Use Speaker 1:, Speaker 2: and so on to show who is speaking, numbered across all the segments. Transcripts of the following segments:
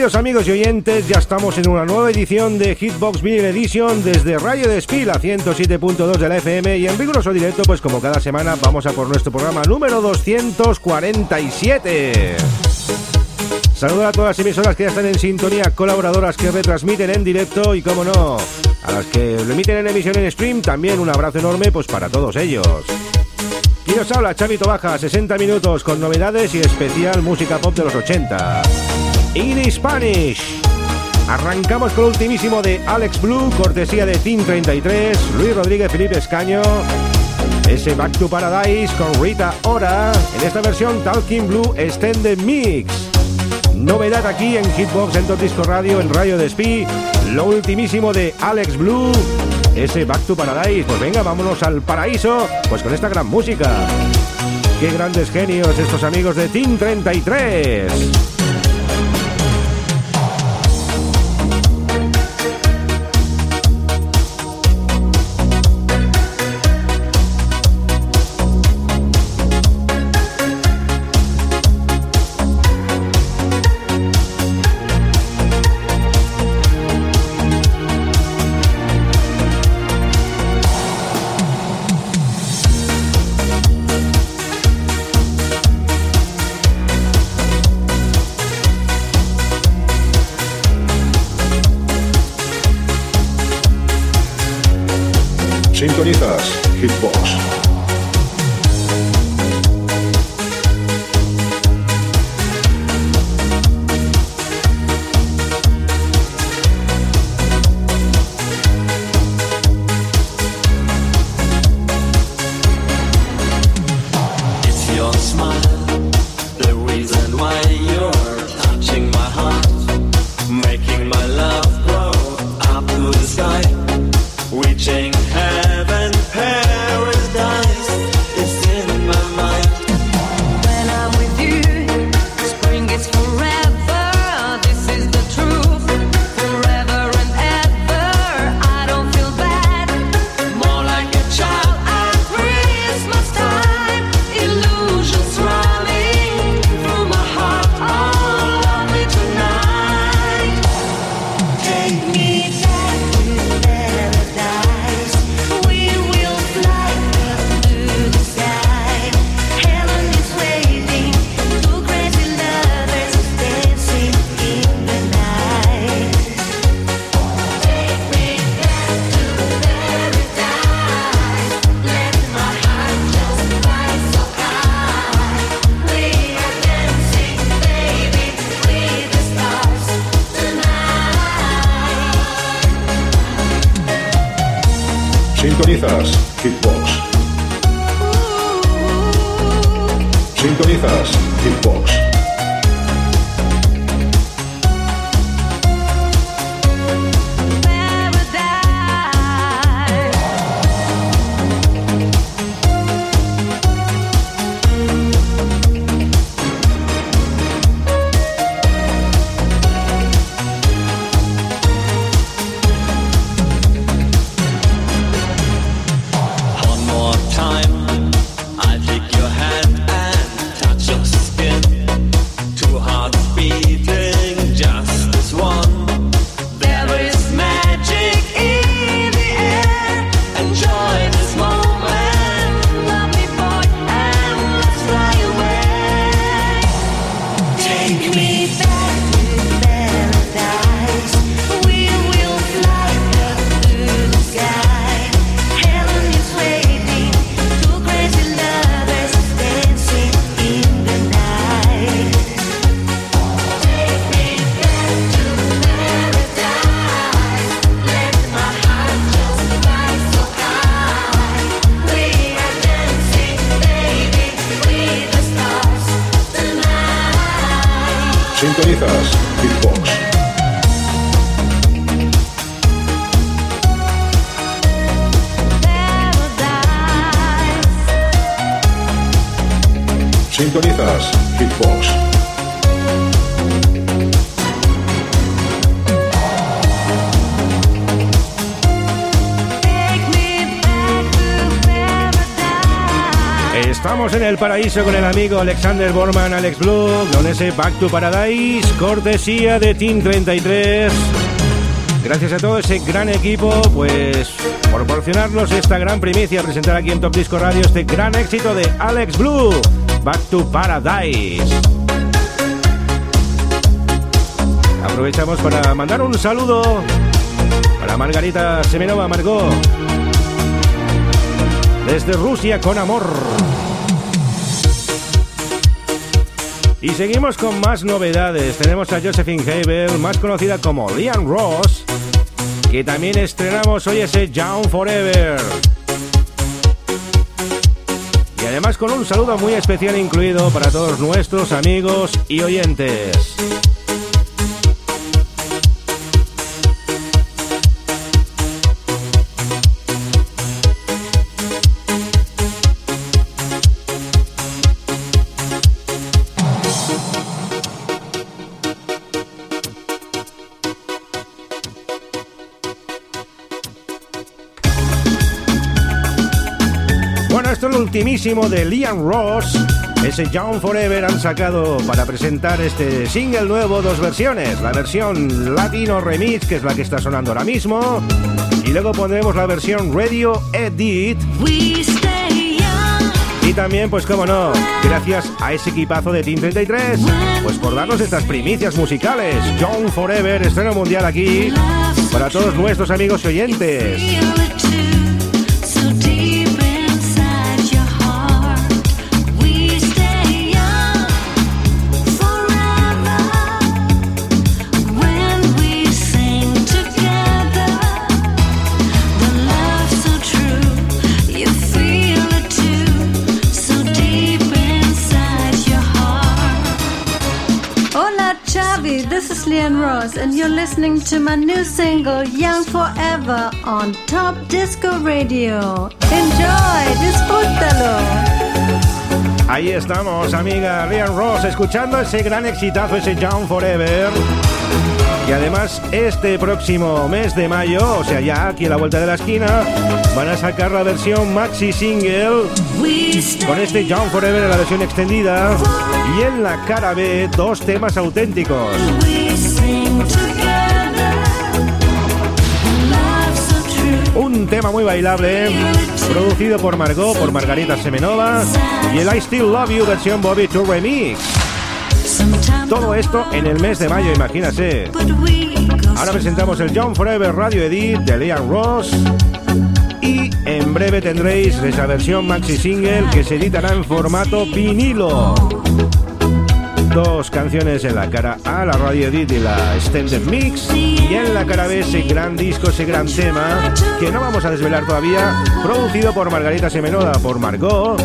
Speaker 1: Queridos amigos y oyentes, ya estamos en una nueva edición de Hitbox Vinyl Edition desde Radio de Despil a 107.2 de la FM y en riguroso directo, pues como cada semana vamos a por nuestro programa número 247. Saludos a todas las emisoras que ya están en sintonía, colaboradoras que retransmiten en directo y, como no, a las que lo emiten en emisión en stream, también un abrazo enorme pues para todos ellos. Y nos habla Chavito Baja, 60 minutos con novedades y especial música pop de los 80 in Spanish. Arrancamos con el ultimísimo de Alex Blue, cortesía de Team 33, Luis Rodríguez, Felipe Escaño. Ese Back to Paradise con Rita Ora, en esta versión Talking Blue Extended Mix. Novedad aquí en Hitbox en Top Disco Radio, en Radio Despí, lo ultimísimo de Alex Blue, ese Back to Paradise. Pues venga, vámonos al paraíso, pues con esta gran música. Qué grandes genios estos amigos de Team 33.
Speaker 2: Sintonizas Hitbox.
Speaker 1: Estamos en el paraíso con el amigo Alexander Borman, Alex Blue, con ese Back to Paradise, cortesía de Team 33. Gracias a todo ese gran equipo, pues, por proporcionarnos esta gran primicia, presentar aquí en Top Disco Radio este gran éxito de Alex Blue, Back to Paradise. Aprovechamos para mandar un saludo para Margarita Semenova Margot desde Rusia con amor. Y seguimos con más novedades. Tenemos a Josephine Hebel, más conocida como Liam Ross, que también estrenamos hoy ese Down Forever. Con un saludo muy especial incluido para todos nuestros amigos y oyentes. Ultimísimo de Liam Ross. Ese Young Forever han sacado para presentar este single nuevo dos versiones. La versión Latino Remix, que es la que está sonando ahora mismo. Y luego pondremos la versión Radio Edit. Y también, pues como no, gracias a ese equipazo de Team 33, pues por darnos estas primicias musicales. Young Forever, estreno mundial aquí, para todos nuestros amigos y oyentes.
Speaker 3: And you're listening to my new single, Young Forever, on Top Disco Radio. Enjoy, disfrútalo.
Speaker 1: Ahí estamos, amiga Lian Ross, escuchando ese gran exitazo, ese Young Forever. Y además, este próximo mes de mayo, o sea, ya aquí a la vuelta de la esquina, van a sacar la versión maxi single con este Young Forever en la versión extendida y en la cara B dos temas auténticos. Tema muy bailable, producido por Margot, por Margarita Semenova, y el I Still Love You versión Bobby Tour Remix. Todo esto en el mes de mayo, imagínate. Ahora presentamos el John Forever Radio Edit de Liam Ross. Y en breve tendréis esa versión maxi single que se editará en formato vinilo dos canciones en la cara A, la radio edit y la extended mix, y en la cara B ese gran disco, ese gran tema, que no vamos a desvelar todavía, producido por Margarita Semenoda, por Margot,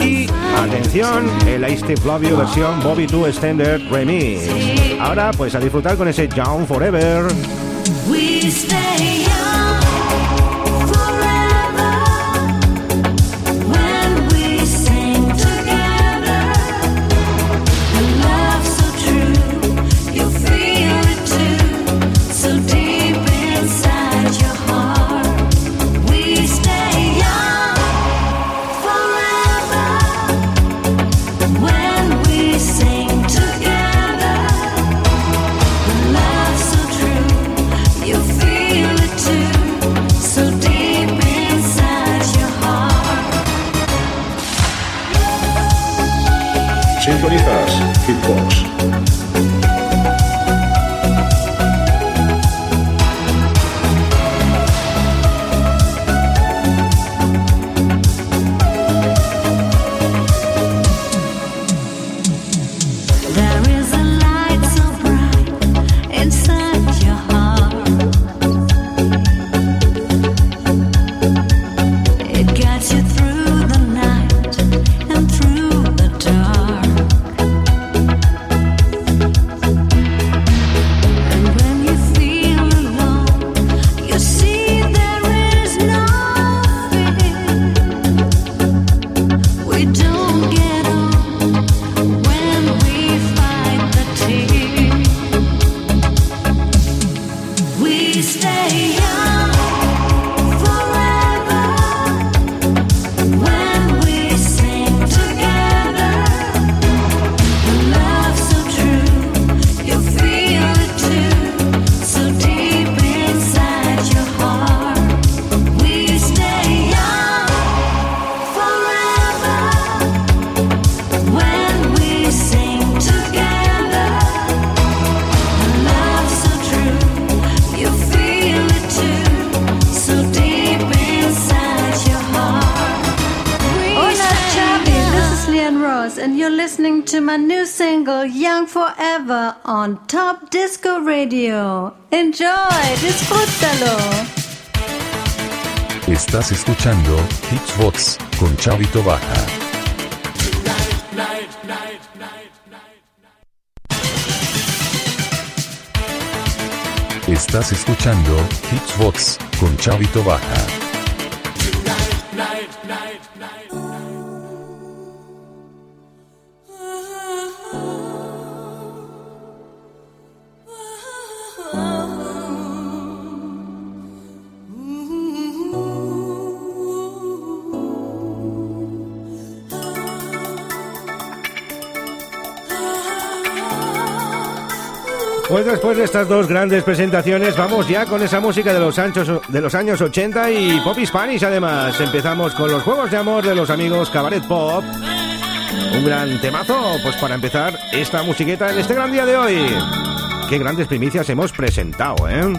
Speaker 1: y, atención, el I Still Love You versión Bobby 2 Extended Remix. Ahora, pues a disfrutar con ese Young Forever.
Speaker 3: on Top Disco Radio. Enjoy, disfrútalo.
Speaker 4: Estás escuchando Hitsbox con Chavito Baja. Estás escuchando Hitsbox con Chavito Baja.
Speaker 1: Pues después de estas dos grandes presentaciones, vamos ya con esa música de los, de los años 80 y pop Spanish además. Empezamos con los juegos de amor de los amigos Cabaret Pop. Un gran temazo, pues para empezar esta musiqueta en este gran día de hoy. Qué grandes primicias hemos presentado, ¿eh?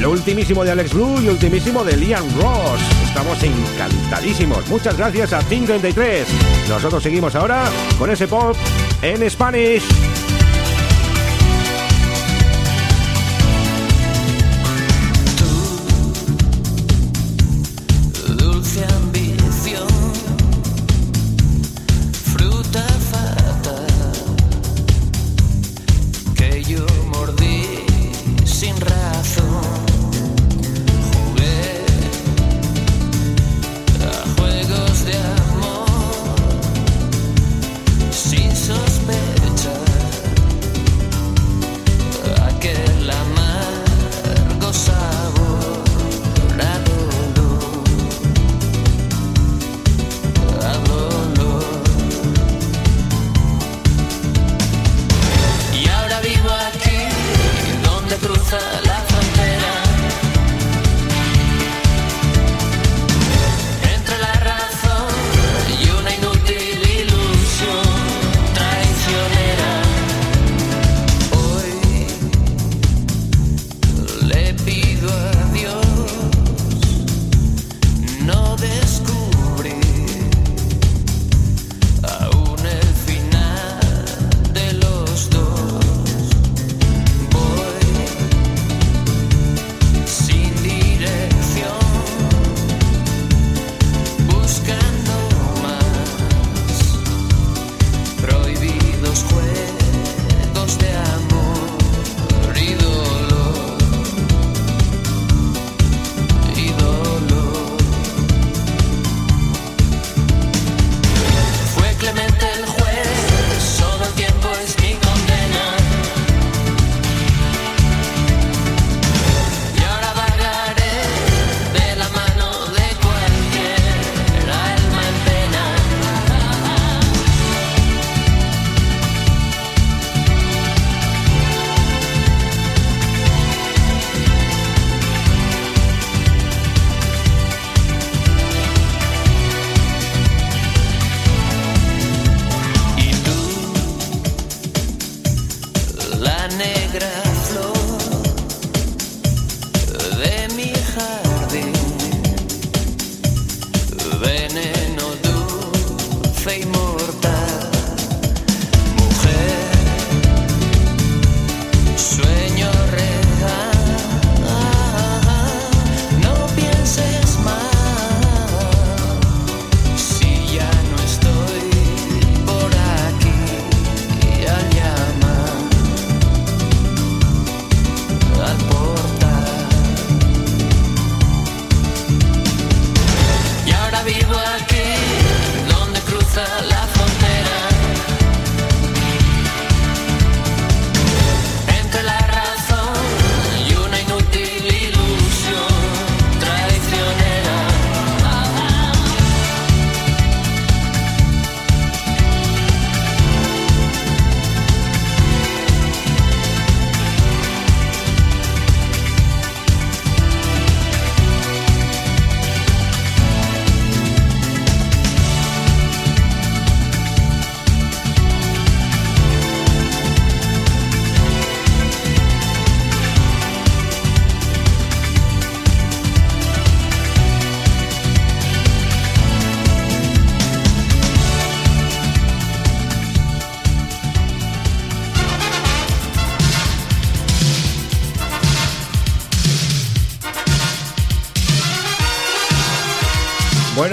Speaker 1: Lo ultimísimo de Alex Blue y ultimísimo de Liam Ross. Estamos encantadísimos. Muchas gracias a Team 33. Nosotros seguimos ahora con ese pop en Spanish.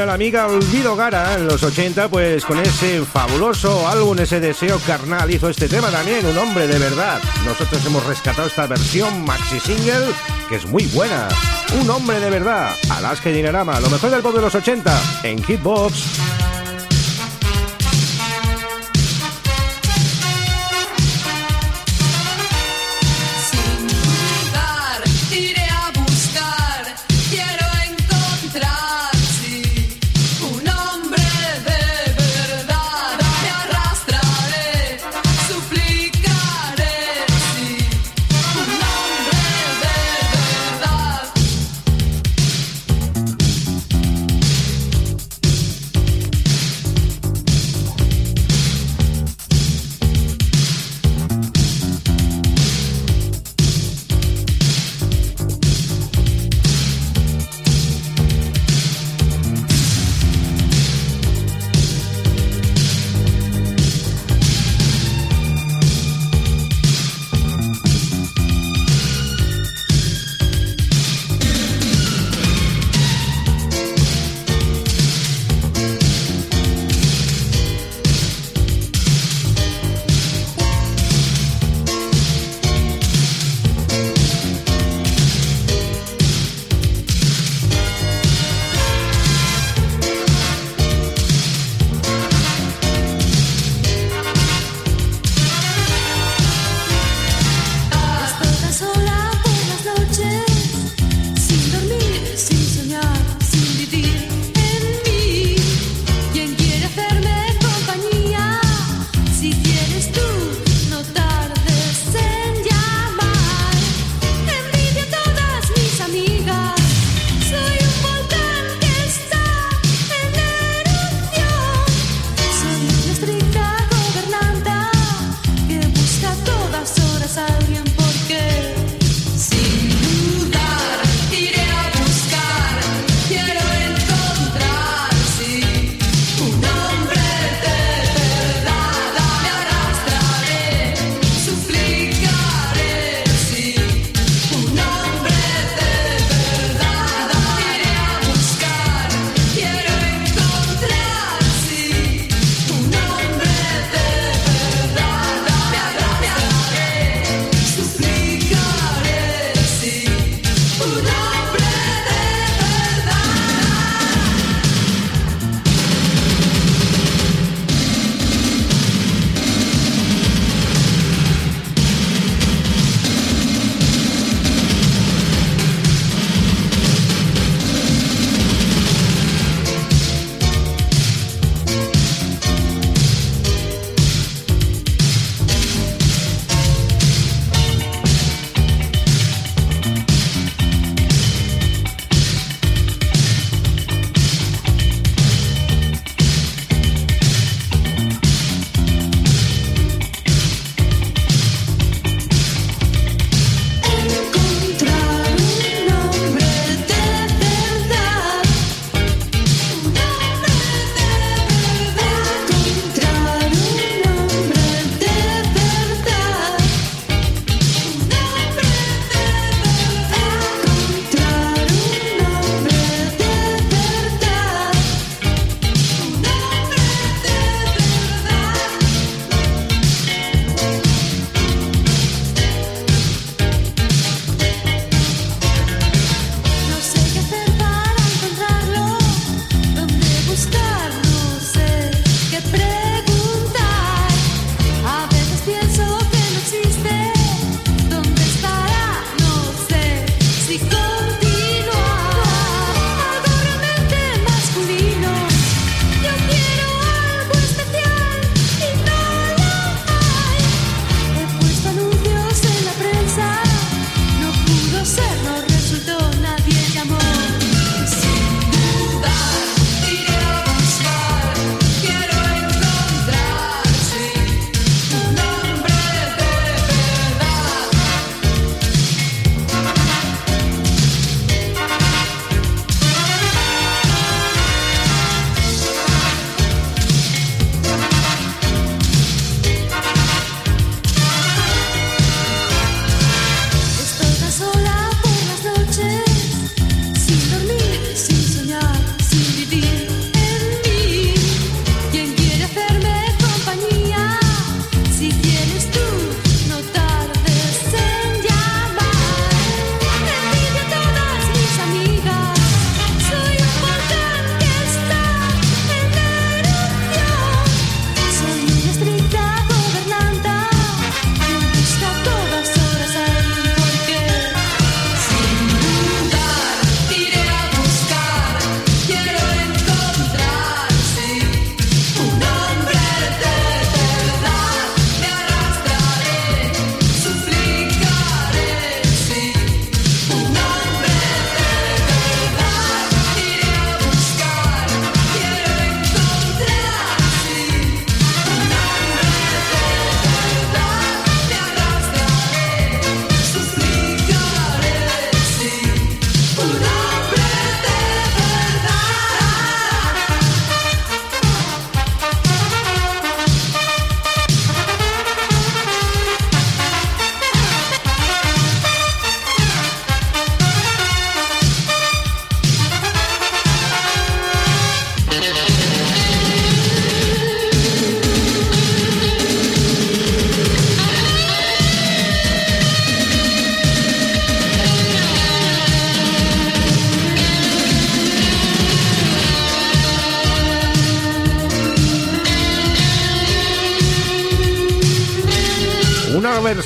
Speaker 1: La amiga Olvido Gara en los 80, pues con ese fabuloso álbum, ese deseo carnal, hizo este tema también, un hombre de verdad. Nosotros hemos rescatado esta versión maxi single, que es muy buena. Un hombre de verdad, Alaska Dinarama, lo mejor del pop de los 80, en Hitbox.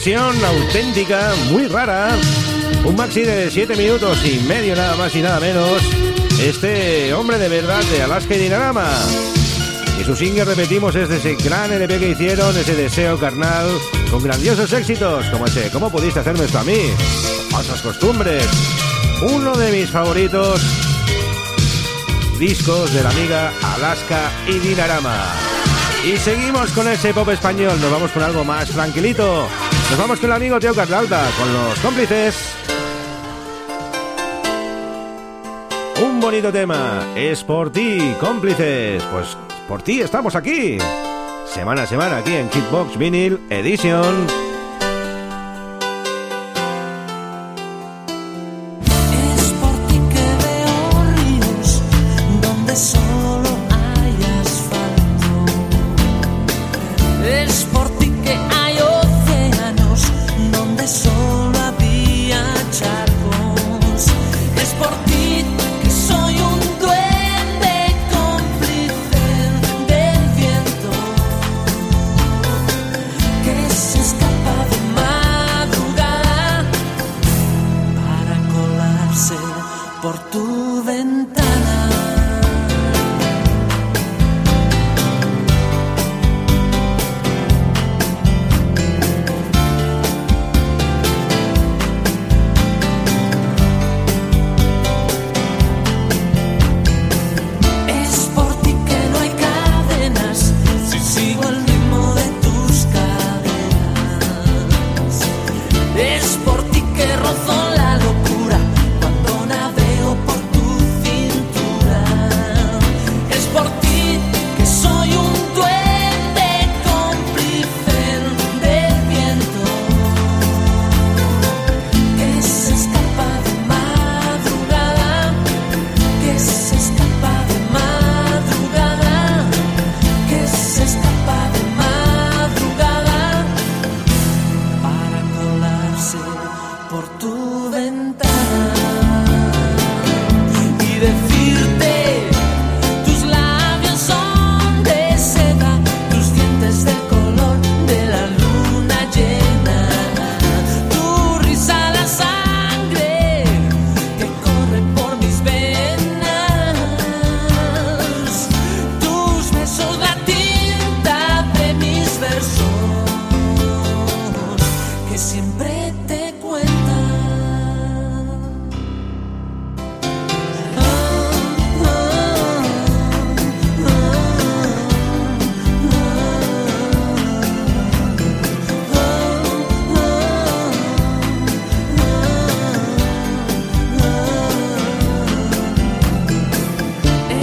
Speaker 1: Auténtica, muy rara. Un maxi de 7 minutos y medio nada más y nada menos. Este hombre de verdad de Alaska y Dinarama. Y su single, repetimos, es de ese gran LP que hicieron, ese deseo carnal, con grandiosos éxitos, como ese ¿Cómo pudiste hacerme esto a mí? Falsas costumbres. Uno de mis favoritos discos de la amiga Alaska y Dinarama. Y seguimos con ese pop español, nos vamos con algo más tranquilito. Nos vamos con el amigo Teo Carlalta, con los cómplices. Un bonito tema, es por ti, cómplices. Pues por ti estamos aquí. Semana a semana aquí en Kickbox Vinyl Edition.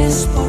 Speaker 5: whisper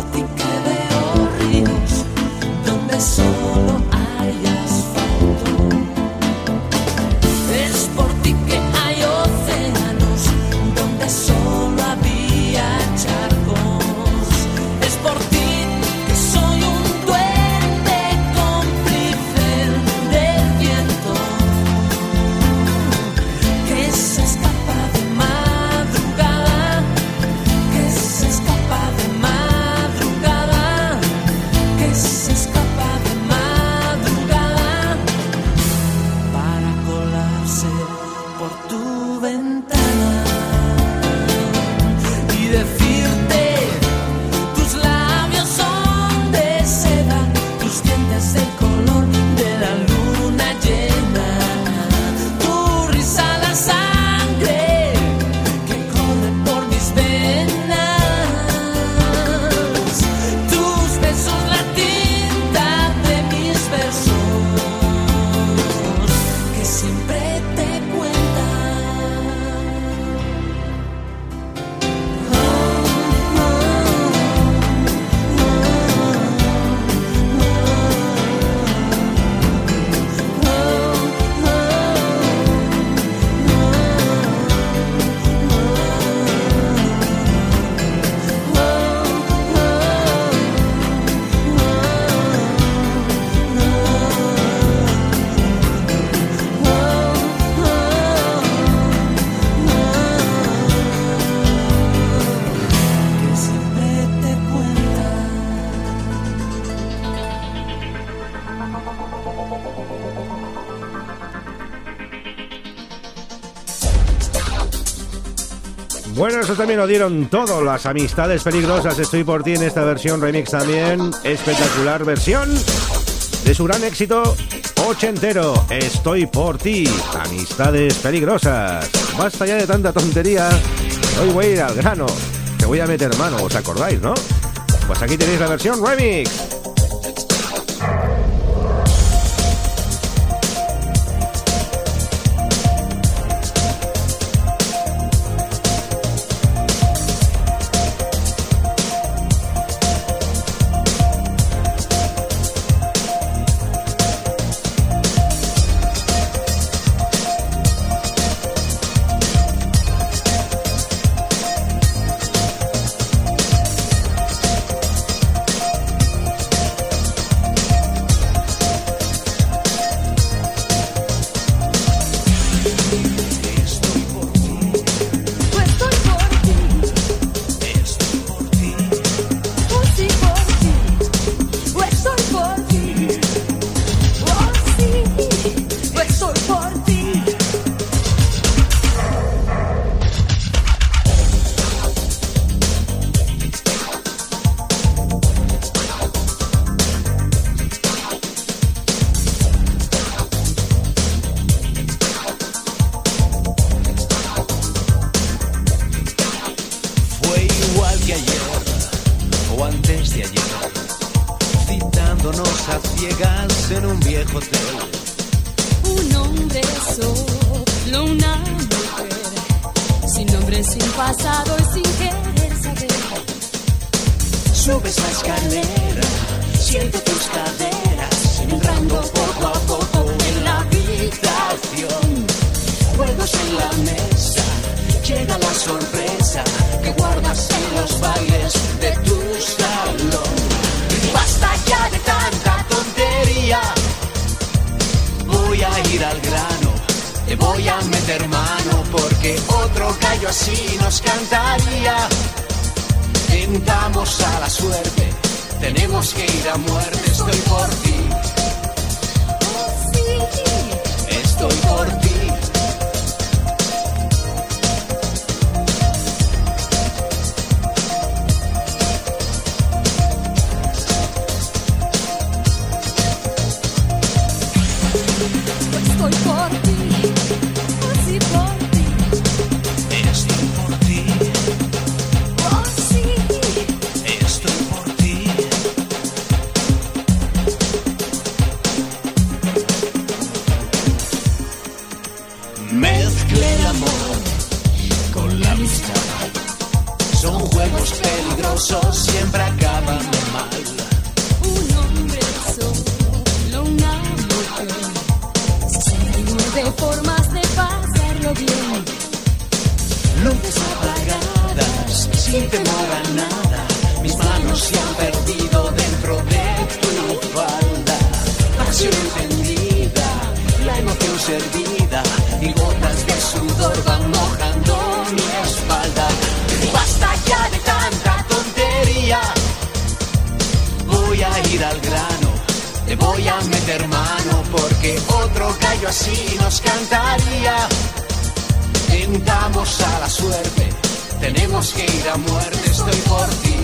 Speaker 1: Bueno, eso también lo dieron todo, las amistades peligrosas. Estoy por ti en esta versión remix también. Espectacular versión de su gran éxito ochentero. Estoy por ti, amistades peligrosas. Basta ya de tanta tontería. Hoy voy a ir al grano. Te voy a meter mano, ¿os acordáis, no? Pues aquí tenéis la versión remix.
Speaker 6: Subes la escalera, siento tus caderas, entrando poco a poco en la habitación. Juegos en la mesa, llega la sorpresa que guardas en los bailes de tu salón. Basta ya de tanta tontería, voy a ir al grano, te voy a meter mano porque otro gallo así nos cantaría. Tentamos a la suerte, tenemos que ir a muerte, estoy por ti, estoy por ti. Otro así nos cantaría. Tentamos a la suerte, tenemos que ir a muerte. Estoy por ti,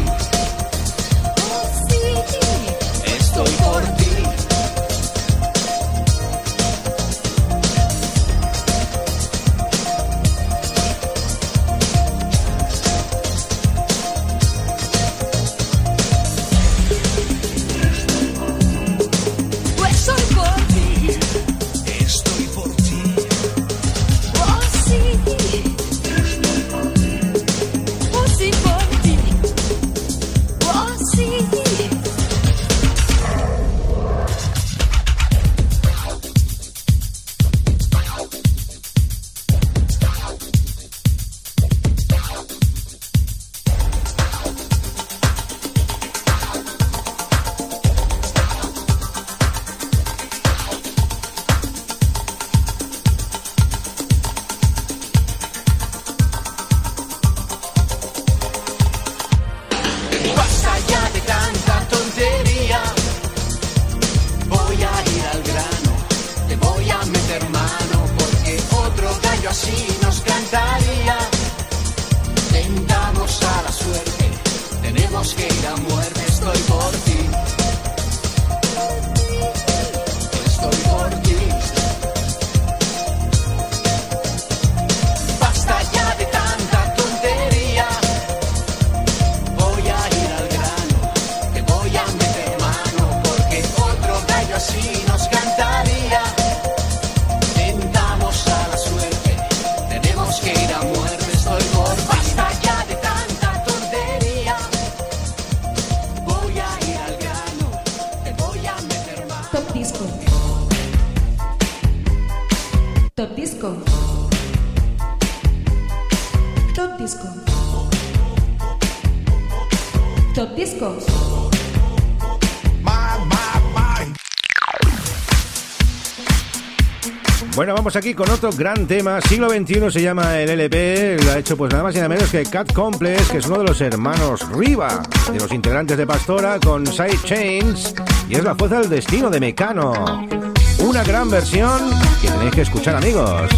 Speaker 7: Bueno, vamos aquí con otro gran tema. Siglo XXI se llama el LP. Lo ha hecho pues nada más y nada menos que Cat Complex, que es uno de los hermanos Riva, de los integrantes de Pastora, con Side Chains. Y es la fuerza del destino de Mecano. Una gran versión que tenéis que escuchar, amigos.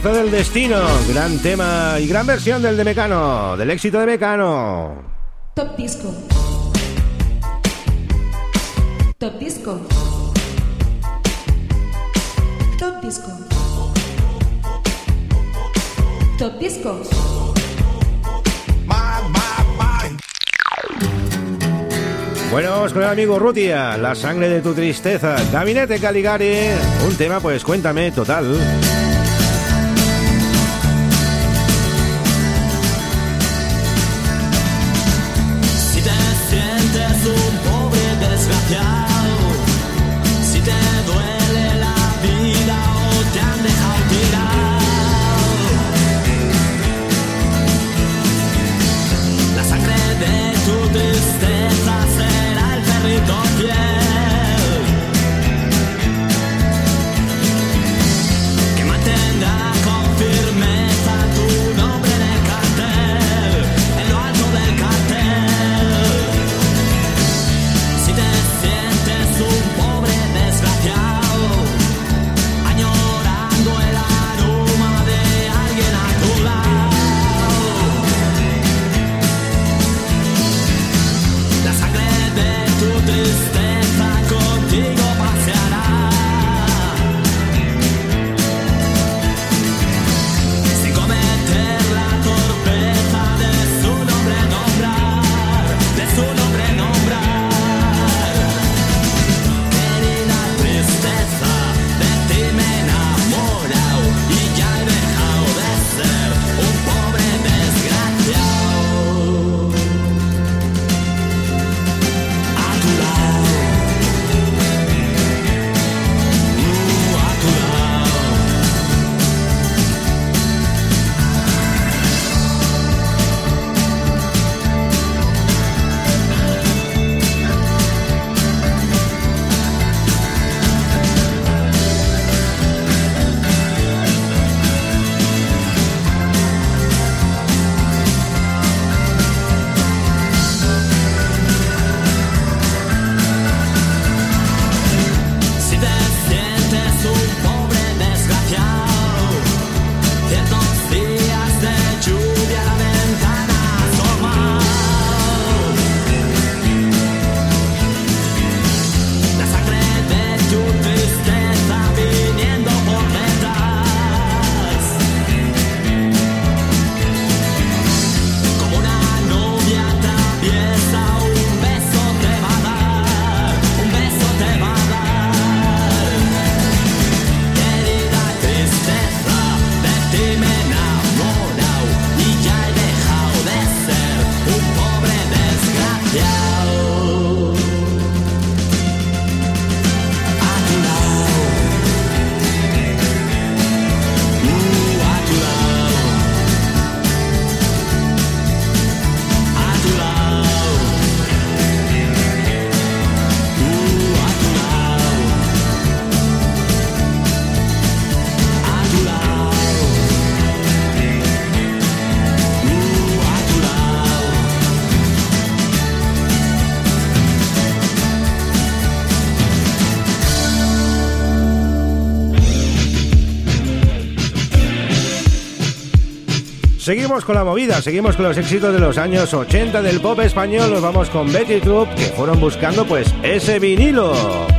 Speaker 1: Fuerza del destino.
Speaker 7: Gran tema y gran versión del de Mecano. Del éxito de Mecano.
Speaker 5: Top Disco. Top Disco. Top Disco. Top Discos.
Speaker 7: Bueno, vamos con el amigo Rutia, La sangre de tu tristeza, Gabinete Caligari, un tema pues cuéntame total.
Speaker 5: Seguimos con la movida, seguimos con los éxitos de los años 80 del pop español. Nos vamos con Betty Troop, que fueron buscando pues ese vinilo.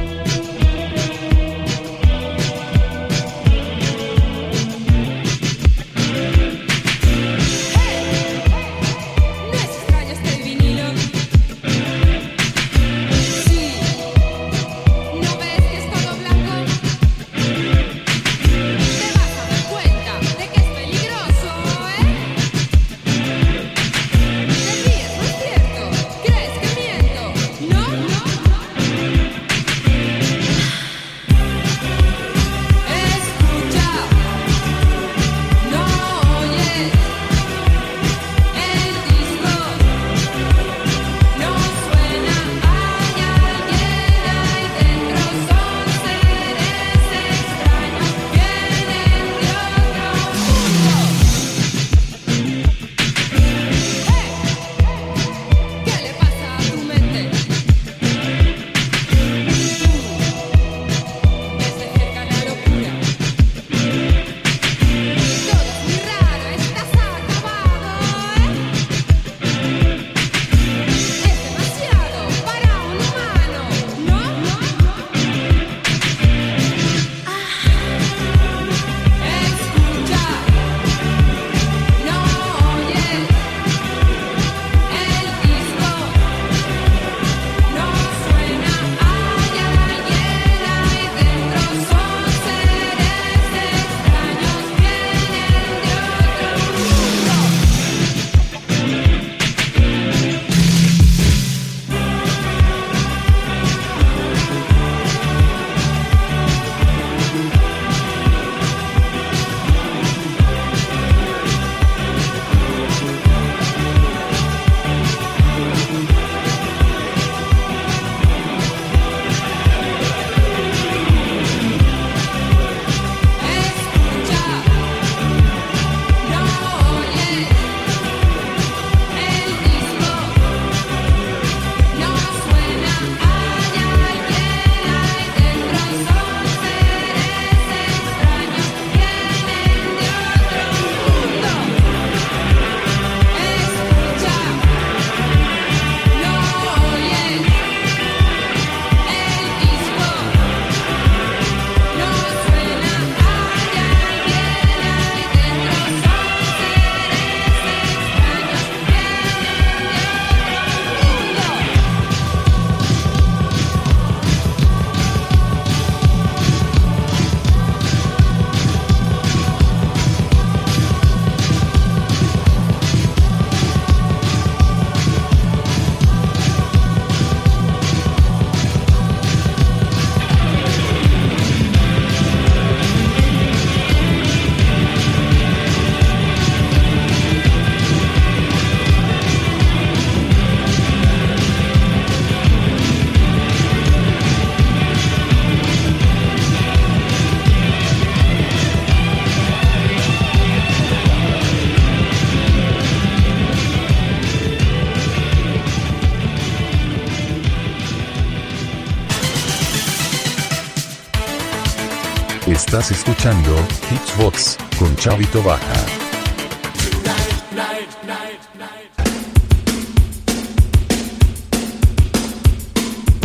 Speaker 8: Estás
Speaker 4: escuchando Hitchbox con Chavito Baja.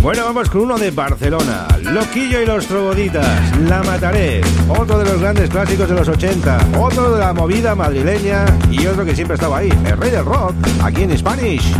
Speaker 5: Bueno, vamos con uno de Barcelona, Loquillo y los Troboditas, La Mataré, otro de los grandes clásicos de los 80, otro de la movida madrileña y otro que siempre estaba ahí, el rey del rock, aquí en Spanish.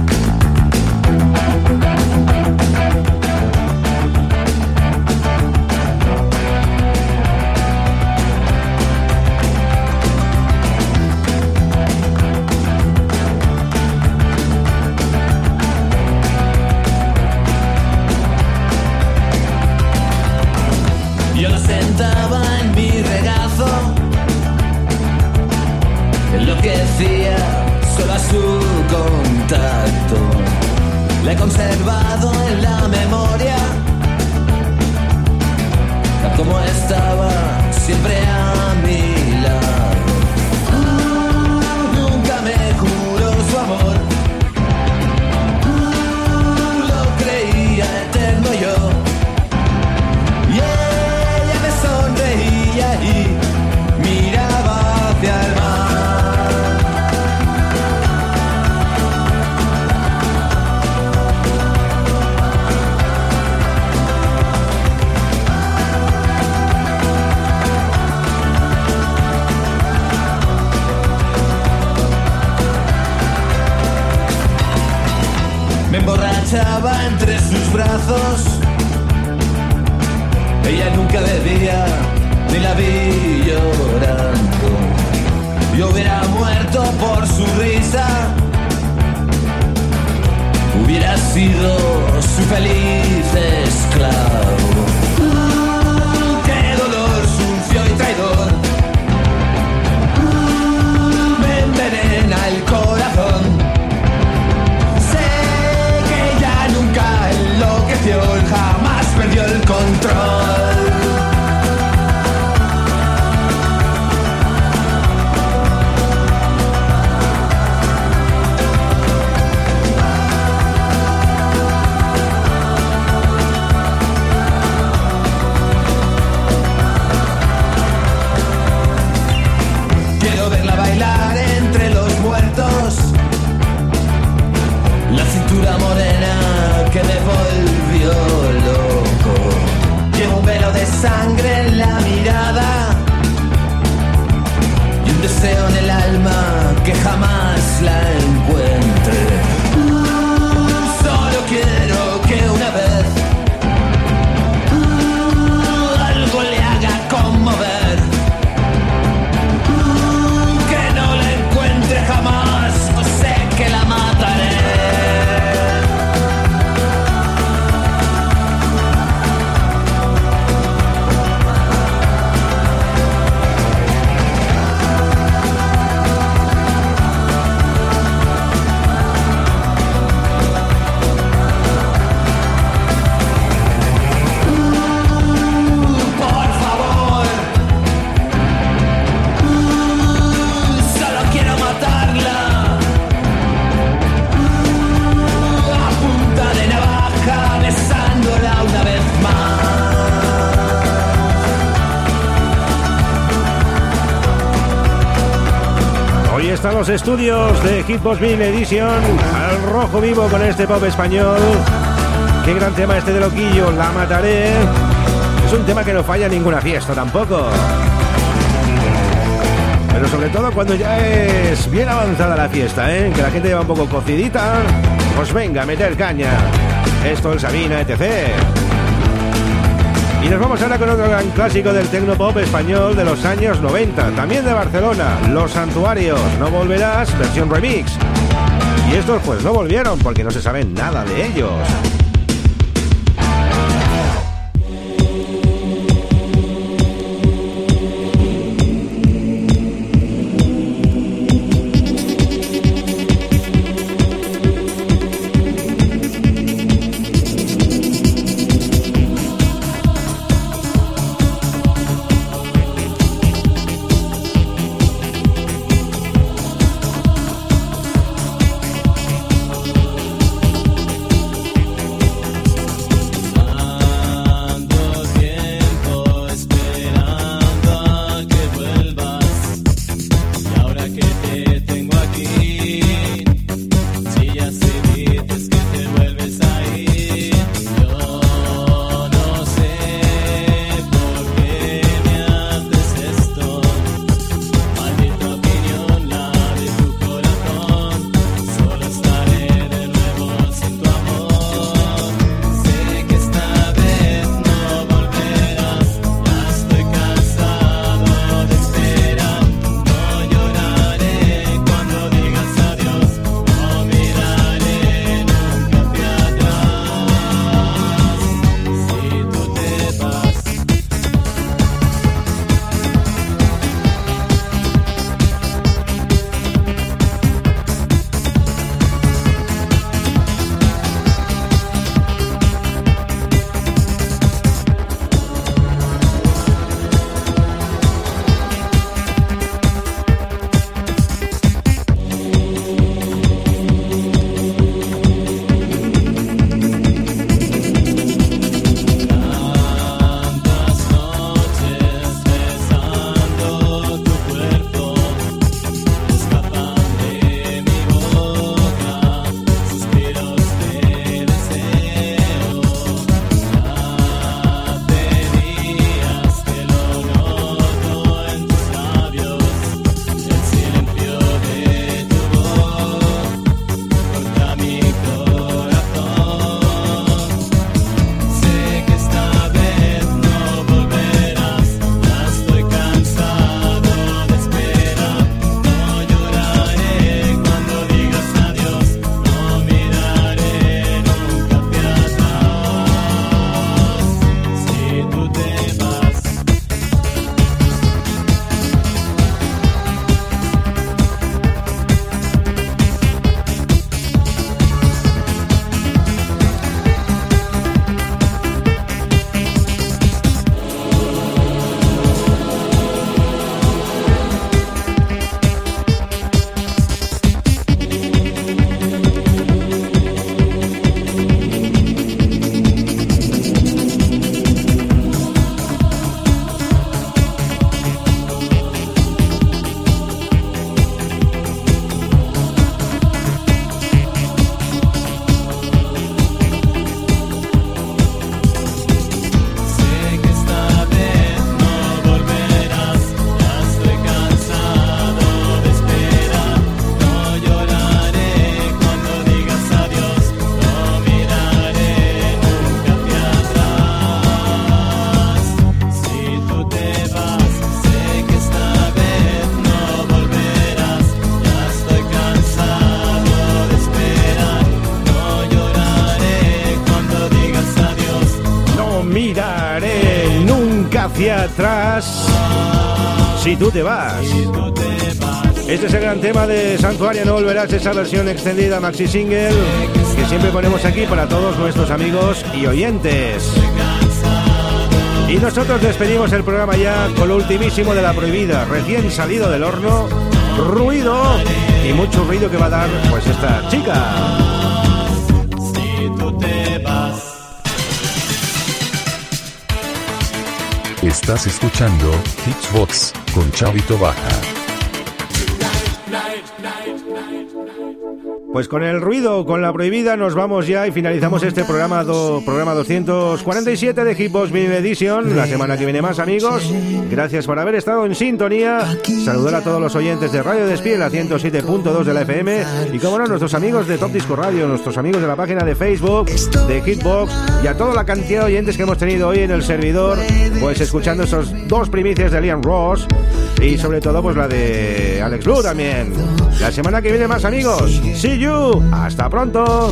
Speaker 1: Estudios de Hitbox Mil Edition al rojo vivo con este pop español. Qué gran tema este de Loquillo, La Mataré. Es un tema que no falla en ninguna fiesta tampoco. Pero sobre todo cuando ya es bien avanzada la fiesta, ¿eh? Que la gente lleva un poco cocidita. Pues venga, a meter caña. Esto el Sabina, etc. Y nos vamos ahora con otro gran clásico del tecnopop español de los años 90, también de Barcelona, Los Santuarios, No Volverás, versión remix. Y estos pues no volvieron porque no se sabe nada de ellos. Si tú te vas. Este es el gran tema de Santuario, no volverás, esa versión extendida maxi single que siempre ponemos aquí para todos nuestros amigos y oyentes. Y nosotros despedimos el programa ya con lo ultimísimo de la prohibida, recién salido del horno, ruido y mucho ruido que va a dar pues esta chica.
Speaker 4: Estás escuchando Hitsbox con Chavito Baja.
Speaker 1: Pues con el ruido, con la prohibida, nos vamos ya y finalizamos este programa, programa 247 de Hitbox Mini Edition. La semana que viene más, amigos. Gracias por haber estado en sintonía. Saludar a todos los oyentes de Radio Despiel, la 107.2 de la FM. Y como no, nuestros amigos de Top Disco Radio, nuestros amigos de la página de Facebook, de Hitbox. Y a toda la cantidad de oyentes que hemos tenido hoy en el servidor, pues escuchando esos dos primicias de Liam Ross. Y sobre todo, pues la de Alex Blue también. La semana que viene más, amigos. See you. Hasta pronto.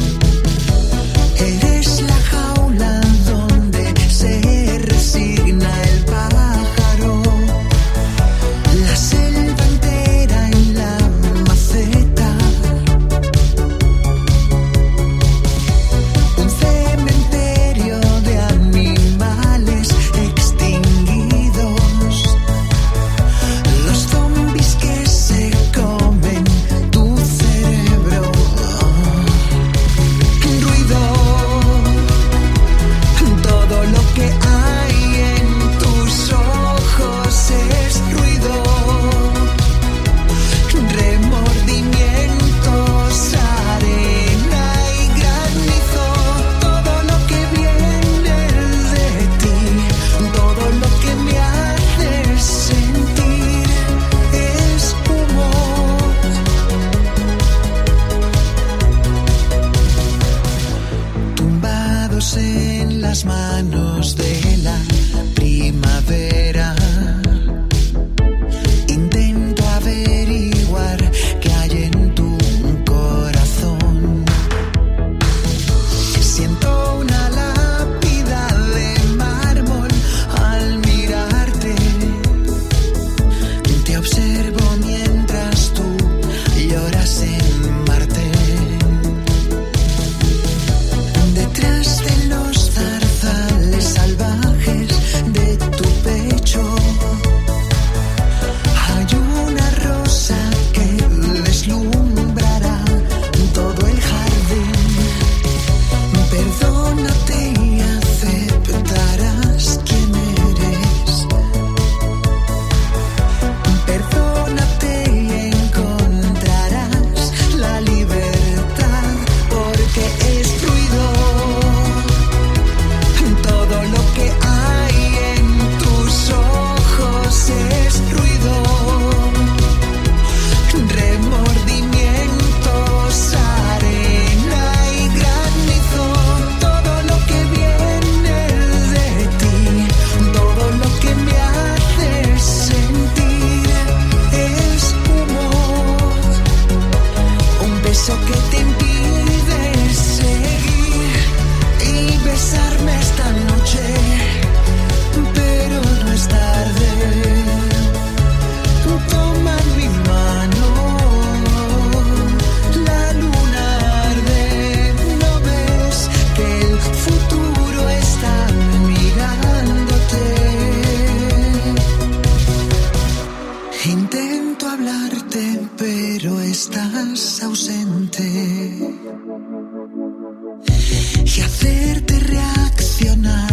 Speaker 9: Las manos de la primavera. Pero estás ausente. Y hacerte reaccionar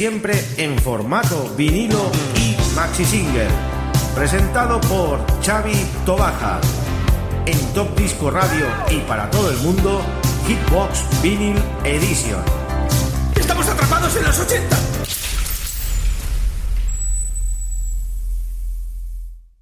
Speaker 1: siempre en formato vinilo y maxi single. Presentado por Xavi Tobaja. En Top Disco Radio y para todo el mundo, Hitbox Vinyl Edition.
Speaker 10: ¡Estamos atrapados en los 80!